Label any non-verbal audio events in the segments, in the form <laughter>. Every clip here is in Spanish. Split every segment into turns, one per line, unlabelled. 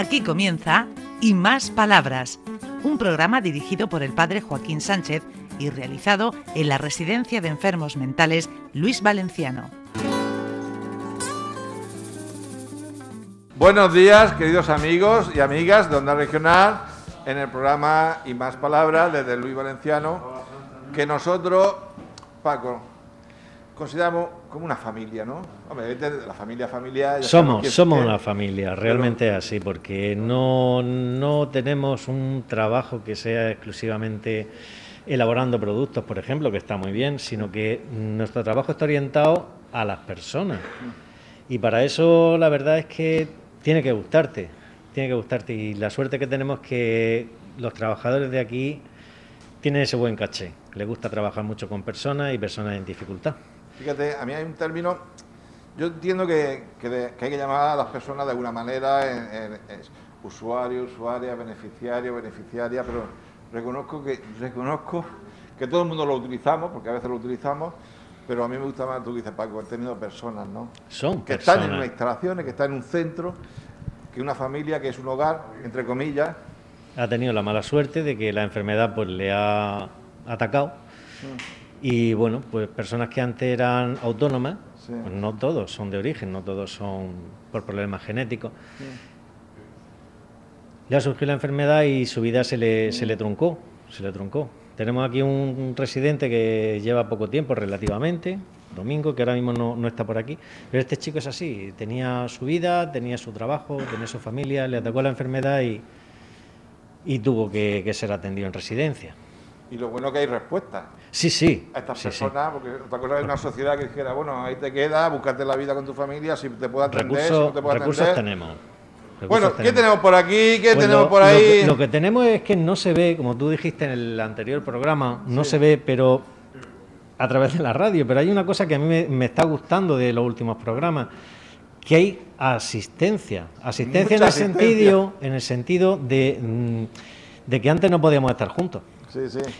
Aquí comienza Y Más Palabras, un programa dirigido por el padre Joaquín Sánchez y realizado en la Residencia de Enfermos Mentales Luis Valenciano.
Buenos días, queridos amigos y amigas de Onda Regional, en el programa Y Más Palabras desde Luis Valenciano, que nosotros, Paco, consideramos como una familia, ¿no? Hombre, la familia familiar...
Somos, somos una familia, realmente así, porque no, no tenemos un trabajo que sea exclusivamente elaborando productos, por ejemplo, que está muy bien, sino que nuestro trabajo está orientado a las personas. Y para eso la verdad es que tiene que gustarte, tiene que gustarte. Y la suerte que tenemos es que los trabajadores de aquí tienen ese buen caché. Les gusta trabajar mucho con personas y personas en dificultad.
Fíjate, a mí hay un término, yo entiendo que, hay que llamar a las personas de alguna manera en, usuario, usuaria, beneficiario, beneficiaria, pero reconozco que, reconozco que todo el mundo lo utilizamos, porque a veces lo utilizamos, pero a mí me gusta más, tú dices, Paco, el término personas, ¿no?
Son
Que están en una instalación, que están en un centro, que una familia, que es un hogar, entre comillas.
Ha tenido la mala suerte de que la enfermedad pues le ha atacado. Mm. Y bueno, pues personas que antes eran autónomas, pues no todos son de origen, no todos son por problemas genéticos. Ya surgió la enfermedad y su vida se le, se le truncó, se le truncó. Tenemos aquí un residente que lleva poco tiempo relativamente, Domingo, que ahora mismo no, está por aquí, pero este chico es así, tenía su vida, tenía su trabajo, tenía su familia, le atacó la enfermedad y, y tuvo que, que ser atendido en residencia.
Y lo bueno que hay respuestas.
Sí, sí.
A estas personas, porque otra cosa es una sociedad que dijera, bueno, ahí te queda, búscate la vida con tu familia, si te puedo atender, si no te puedo
recursos tenemos.
bueno, ¿qué tenemos por aquí? ¿Qué pues tenemos por ahí?
Lo que, tenemos es que no se ve, como tú dijiste en el anterior programa, no se ve, pero a través de la radio. Pero hay una cosa que a mí me, está gustando de los últimos programas, que hay asistencia. Asistencia en el sentido, en el sentido de, mm, de que antes no podíamos estar juntos.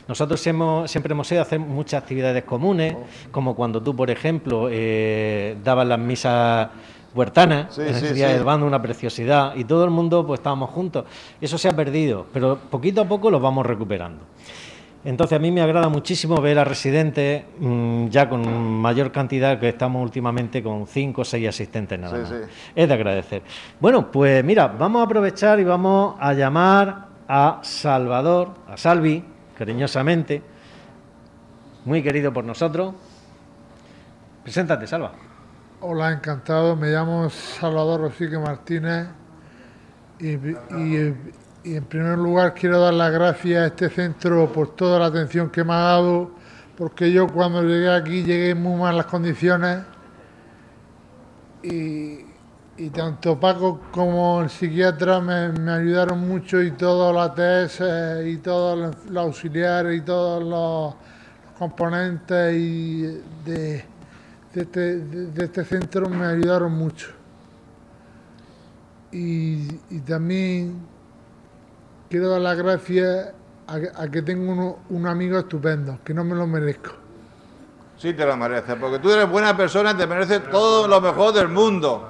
Nosotros siempre hemos ido a hacer muchas actividades comunes, como cuando tú, por ejemplo, eh, dabas las misas huertanas, en ese día del bando, una preciosidad, y todo el mundo pues estábamos juntos. Eso se ha perdido, pero poquito a poco lo vamos recuperando. Entonces a mí me agrada muchísimo ver a residentes mm, ya con mayor cantidad, que estamos últimamente con cinco o seis asistentes nada más. Es de agradecer. Bueno, pues mira, vamos a aprovechar y vamos a llamar a Salvador, a Salvi, cariñosamente, muy querido por nosotros. Preséntate, Salva.
Hola, encantado. Me llamo Salvador Rosique Martínez y, en primer lugar quiero dar las gracias a este centro por toda la atención que me ha dado, porque yo cuando llegué aquí llegué en muy malas condiciones y, y tanto Paco como el psiquiatra me, ayudaron mucho y todos los ATS y todos los, auxiliares y todos los, componentes y de, este, de, este, centro me ayudaron mucho. Y, también quiero dar las gracias a, que tengo un amigo estupendo, que no me lo merezco.
Sí, te lo mereces, porque tú eres buena persona y te mereces todo lo mejor del mundo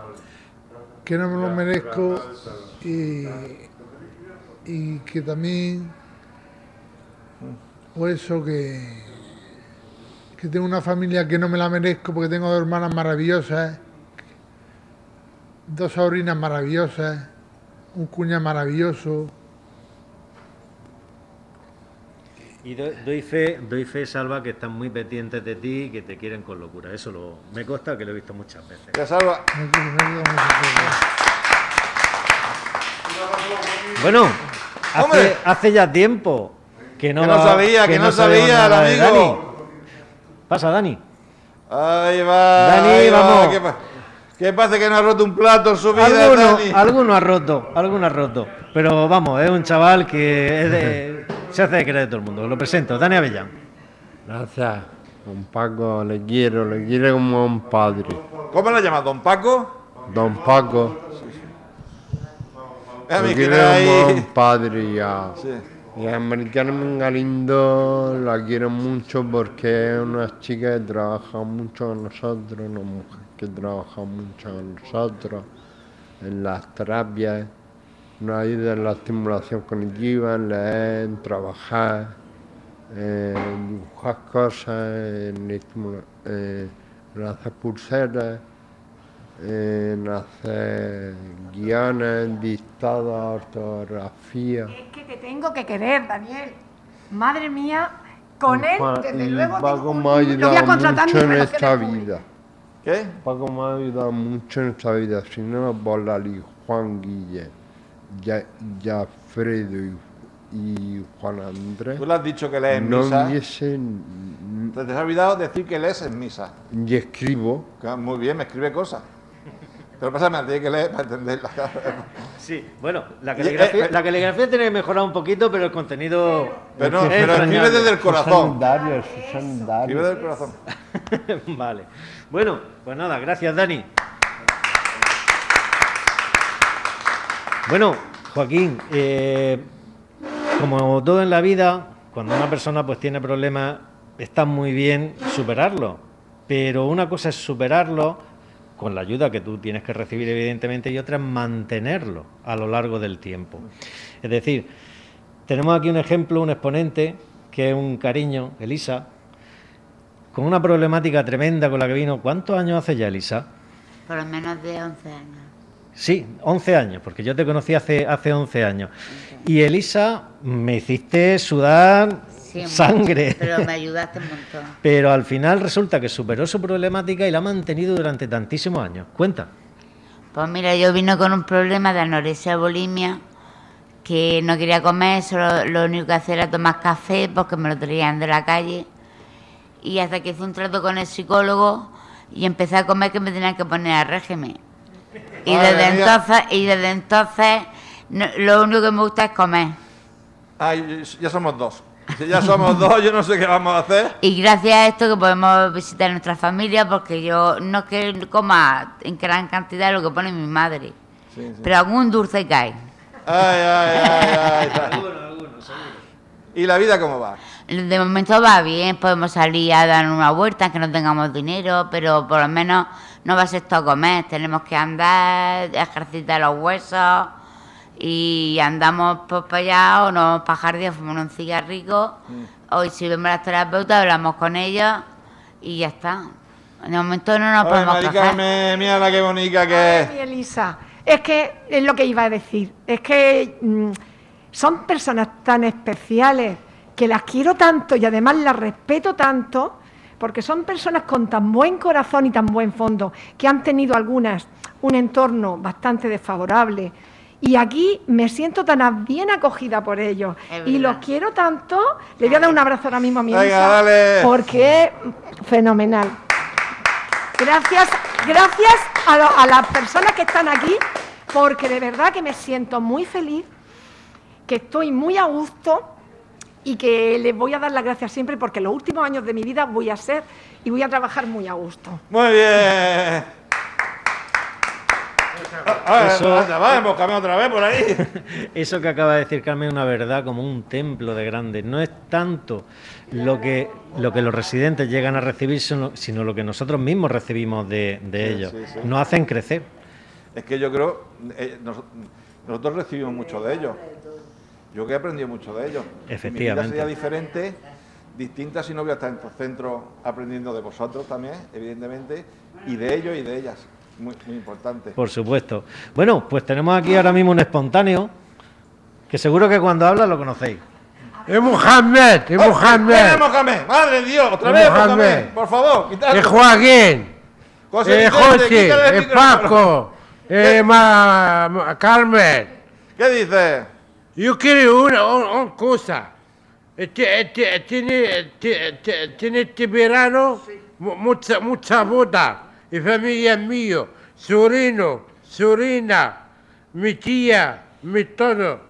que no me lo merezco y, que también o eso que, que tengo una familia que no me la merezco porque tengo dos hermanas maravillosas, dos sobrinas maravillosas, un cuñado maravilloso.
Y doy, fe, doy fe, Salva, que están muy pendientes de ti y que te quieren con locura. Eso lo, me consta que lo he visto muchas veces.
Ya, Salva.
Bueno, hace, hace, ya tiempo que no,
que no sabía, que, no, sabía el amigo.
Pasa, Dani.
Ahí va.
Dani, vamos.
¿Qué, pasa que no ha roto un plato en su vida,
alguno, Dani? Alguno ha roto, alguno ha roto. Pero vamos, es un chaval que es de <laughs> se hace de querer de todo el mundo. Lo presento, Dani Avellán.
Gracias. Don Paco, le quiero, le quiero como un padre.
¿Cómo lo llamas, Don Paco?
Don Paco. Le quiero como un padre ya. Sí. Y a Americana Galindo la quiero mucho porque es una chica que trabaja mucho con nosotros, una mujer que trabaja mucho con nosotros en las terapias nos ayuda en la estimulación cognitiva, en leer, en trabajar, en dibujar cosas, en, estimula- eh, en hacer pulseras, en hacer guiones, dictados, ortografía.
Es que te tengo que querer, Daniel. Madre mía, con él, desde
y
luego.
Paco me ha
lo voy a
ayudado
contratar
mucho en esta vida.
¿Qué?
Paco me ha ayudado mucho en esta vida, si no por Lali, Juan Guille, ya, ya Fredo y, y Juan Andrés,
Tú le has dicho que lees
no
misa.
hubiesen
Te, te has olvidado decir que lees en misa.
y escribo.
Muy bien, me escribe cosas. Pero pasa me la tiene que leer para entenderla.
Sí, bueno, la
caligrafía-
caligrafía, la caligrafía tiene que mejorar un poquito, pero el contenido.
Pero, no,
es
pero escribe desde el corazón. Escribe desde el corazón. <laughs>
vale. Bueno, pues nada, gracias, Dani. Bueno, Joaquín, eh, como todo en la vida, cuando una persona pues tiene problemas, está muy bien superarlo. Pero una cosa es superarlo con la ayuda que tú tienes que recibir, evidentemente, y otra es mantenerlo a lo largo del tiempo. Es decir, tenemos aquí un ejemplo, un exponente, que es un cariño, Elisa, con una problemática tremenda con la que vino. ¿Cuántos años hace ya, Elisa?
Por lo menos de 11 años.
Sí, 11 años, porque yo te conocí hace, hace 11 años. Y Elisa, me hiciste sudar
Sí,
sangre.
Pero me ayudaste un montón. <laughs>
Pero al final resulta que superó su problemática y la ha mantenido durante tantísimos años. Cuenta.
Pues mira, yo vino con un problema de anorexia bulimia, que no quería comer, solo lo único que hacía era tomar café porque me lo traían de la calle. Y hasta que hice un trato con el psicólogo y empecé a comer que me tenían que poner a régimen. Y
Madre
desde
mía.
entonces, y desde entonces no- lo único que me gusta es comer.
Ay, ya somos dos. Si ya somos dos, yo no sé qué vamos a hacer. <laughs>
Y gracias a esto que podemos visitar nuestra familia, porque yo no es que coma en gran cantidad lo que pone mi madre,
Sí, sí.
pero algún dulce cae.
Ay, ay, ay, ay. <laughs> ¿Y la vida cómo va?
De momento va bien, podemos salir a dar una vuelta, aunque no tengamos dinero, pero por lo menos no va a ser todo comer. Tenemos que andar, ejercitar los huesos y andamos pues para allá o nos para jardín, fumamos un cigarrico. Hoy si vemos a las terapeutas, hablamos con ellos y ya está. De momento no nos
Ay,
podemos.
Carmen, mira la que bonita que
Ay,
es.
mi Elisa, es que es lo que iba a decir. Es que mm, son personas tan especiales que las quiero tanto y además las respeto tanto porque son personas con tan buen corazón y tan buen fondo que han tenido algunas un entorno bastante desfavorable. Y aquí me siento tan bien acogida por ellos. Y los quiero tanto. Le voy a dar un abrazo ahora mismo a mi
Venga,
Elisa.
dale.
Porque es fenomenal. Gracias, gracias a, lo- a las personas que están aquí, porque de verdad que me siento muy feliz, que estoy muy a gusto y que les voy a dar las gracias siempre porque los últimos años de mi vida voy a ser y voy a trabajar muy a gusto.
Muy bien.
Eso-
anda, va, emboscame otra vez por ahí. <laughs>
Eso que acaba de decir Carmen es una verdad como un templo de grande. No es tanto lo que, lo que los residentes llegan a recibir, sino, sino lo que nosotros mismos recibimos de, de
Sí,
ellos.
sí, sí.
Nos hacen crecer.
Es que yo creo, eh, nos- nosotros recibimos mucho de ellos. Yo que he aprendido mucho de ellos.
Efectivamente.
Mi vida sería diferente, distinta si no voy a estar en estos centros aprendiendo de vosotros también, evidentemente, y de ellos y de ellas. Muy, muy importante.
Por supuesto. Bueno, pues tenemos aquí ahora mismo un espontáneo que seguro que cuando habla lo conocéis.
¡Es Mohamed! ¡Es
¡Oh!
Mohamed!
¡Viene Mohamed! ¡Madre de Dios! ¡Otra vez
Mohamed.
Mohamed! Por favor, quitad.
¡Es Joaquín!
José
¡Es José! ¡Es. Paco! ¡Es Carmen!
¿Qué dices?
Yo quiero una, un- una cosa. Este, este, tiene, te- te- tiene este verano mu- mucha, mucha boda. Y familia mío, sobrino, sobrina, mi tía, mi todo.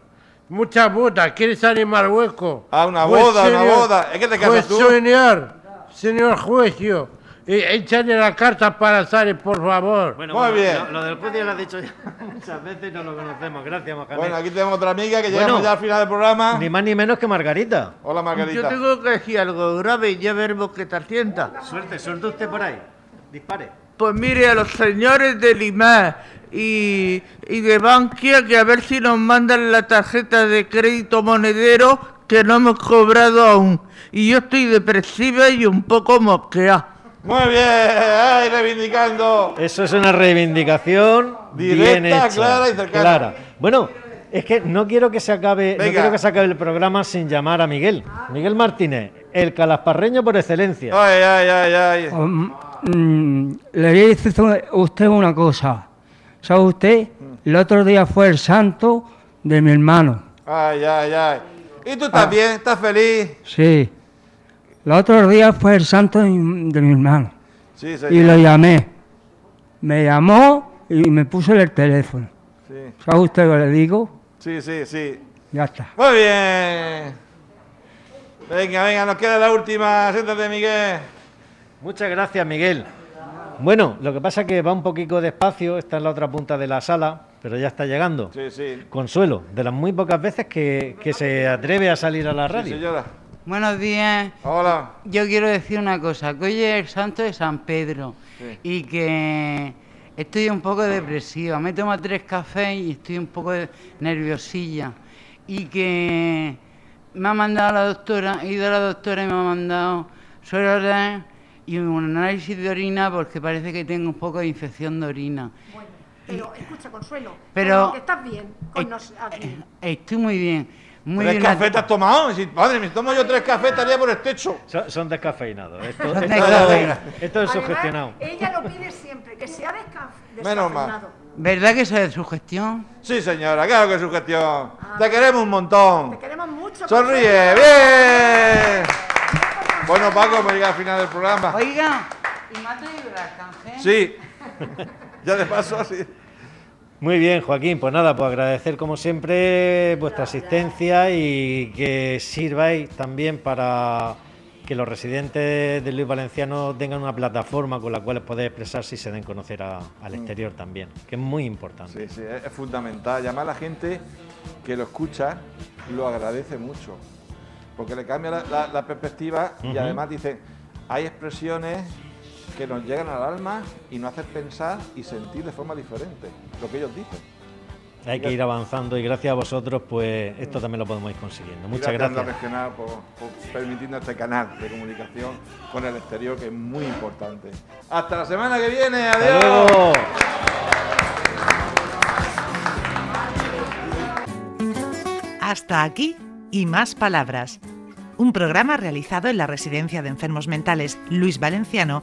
Mucha boda. ¿Quieres salir a Marruecos?
Ah, una
Pues,
boda, una
señor,
boda. ¿Es que te casas
pues,
tú?
señor, señor juez, yo. Échale la carta para salir, por favor.
Bueno,
Muy
bueno,
bien.
Lo, lo del juez ya lo has dicho ya <laughs> muchas veces y no lo conocemos. Gracias, Mohamed.
Bueno, aquí tenemos otra amiga que
Bueno.
llegamos ya al final del programa.
Ni más ni menos que Margarita.
Hola,
Yo
Margarita.
tengo que decir algo grave y ya veremos qué tal sienta.
Suerte, suerte usted por ahí. Dispare.
pues mire, a los señores de Lima y, y de Bankia que a ver si nos mandan la tarjeta de crédito monedero que no hemos cobrado aún. Y yo estoy depresiva y un poco mosqueada.
Muy bien, ay, reivindicando.
Eso es una reivindicación bien
Directa,
hecha,
clara y cercana.
clara. Bueno, es que no quiero que se acabe, no quiero que se acabe el programa sin llamar a Miguel. Miguel Martínez, el calasparreño por excelencia.
Ay, ay, ay, ay.
Um, mm, le voy a decir a usted una cosa. ¿Sabe usted? El otro día fue el santo de mi hermano.
Ay, ay, ay. ¿Y tú estás bien? ¿Estás feliz?
Sí. El otro día fue el santo de mi, hermano.
Sí,
Y lo llamé. Me llamó y me puso el teléfono.
Sí,
¿Sabe usted lo que le digo?
sí, sí, sí.
Ya está.
Muy bien. Venga, venga, nos queda la última. Siéntate, Miguel.
Muchas gracias, Miguel. Bueno, lo que pasa es que va un poquito despacio, está en la otra punta de la sala, pero ya está llegando.
Sí, sí.
Consuelo, de las muy pocas veces que, que se atreve a salir a la
Sí,
radio.
señora.
Buenos días.
Hola.
Yo quiero decir una cosa, que hoy es el santo de San Pedro
Sí.
y que estoy un poco depresiva. Me tomo tres cafés y estoy un poco de- nerviosilla. Y que me ha mandado la doctora, he ido a la doctora y me ha mandado suero y un análisis de orina porque parece que tengo un poco de infección de orina.
Bueno, pero escucha, Consuelo,
Pero-
estás bien con
Eh,
nos aquí.
Estoy muy bien, muy
¿Tres
bien.
cafés te has tomado? Si- madre, me tomo yo tres cafés, estaría por el techo.
Son, <laughs> son descafeinados. Esto, esto- esto es
Además,
sugestionado.
Ella lo pide siempre, que sea desca-
Menos mal.
descafeinado.
¿Verdad que eso es su gestión?
Sí, señora, claro que es su gestión. Te queremos un montón.
Te queremos mucho.
Sonríe, bien. Bueno, Paco, hemos llegado al final del programa.
Oiga, ¿y me ha traído el alcance?
Sí. <laughs> Ya de paso, así.
Muy bien, Joaquín. Pues nada, pues agradecer como siempre vuestra asistencia y que sirváis también para que los residentes de Luis Valenciano tengan una plataforma con la cual poder expresarse y se den a conocer a- al exterior también, que es muy importante.
Sí, sí, es fundamental. Llamar a la gente que lo escucha lo agradece mucho. Porque le cambia la, la- la perspectiva y además dice, hay expresiones que nos llegan al alma y nos hacen pensar y sentir de forma diferente lo que ellos dicen.
Hay que ir avanzando y gracias a vosotros, pues esto también lo podemos ir consiguiendo. Muchas
a Onda
gracias.
Regional por, por permitirnos este canal de comunicación con el exterior que es muy importante. Hasta la semana que viene.
Hasta
Adiós.
luego.
Hasta aquí y más palabras. Un programa realizado en la Residencia de Enfermos Mentales Luis Valenciano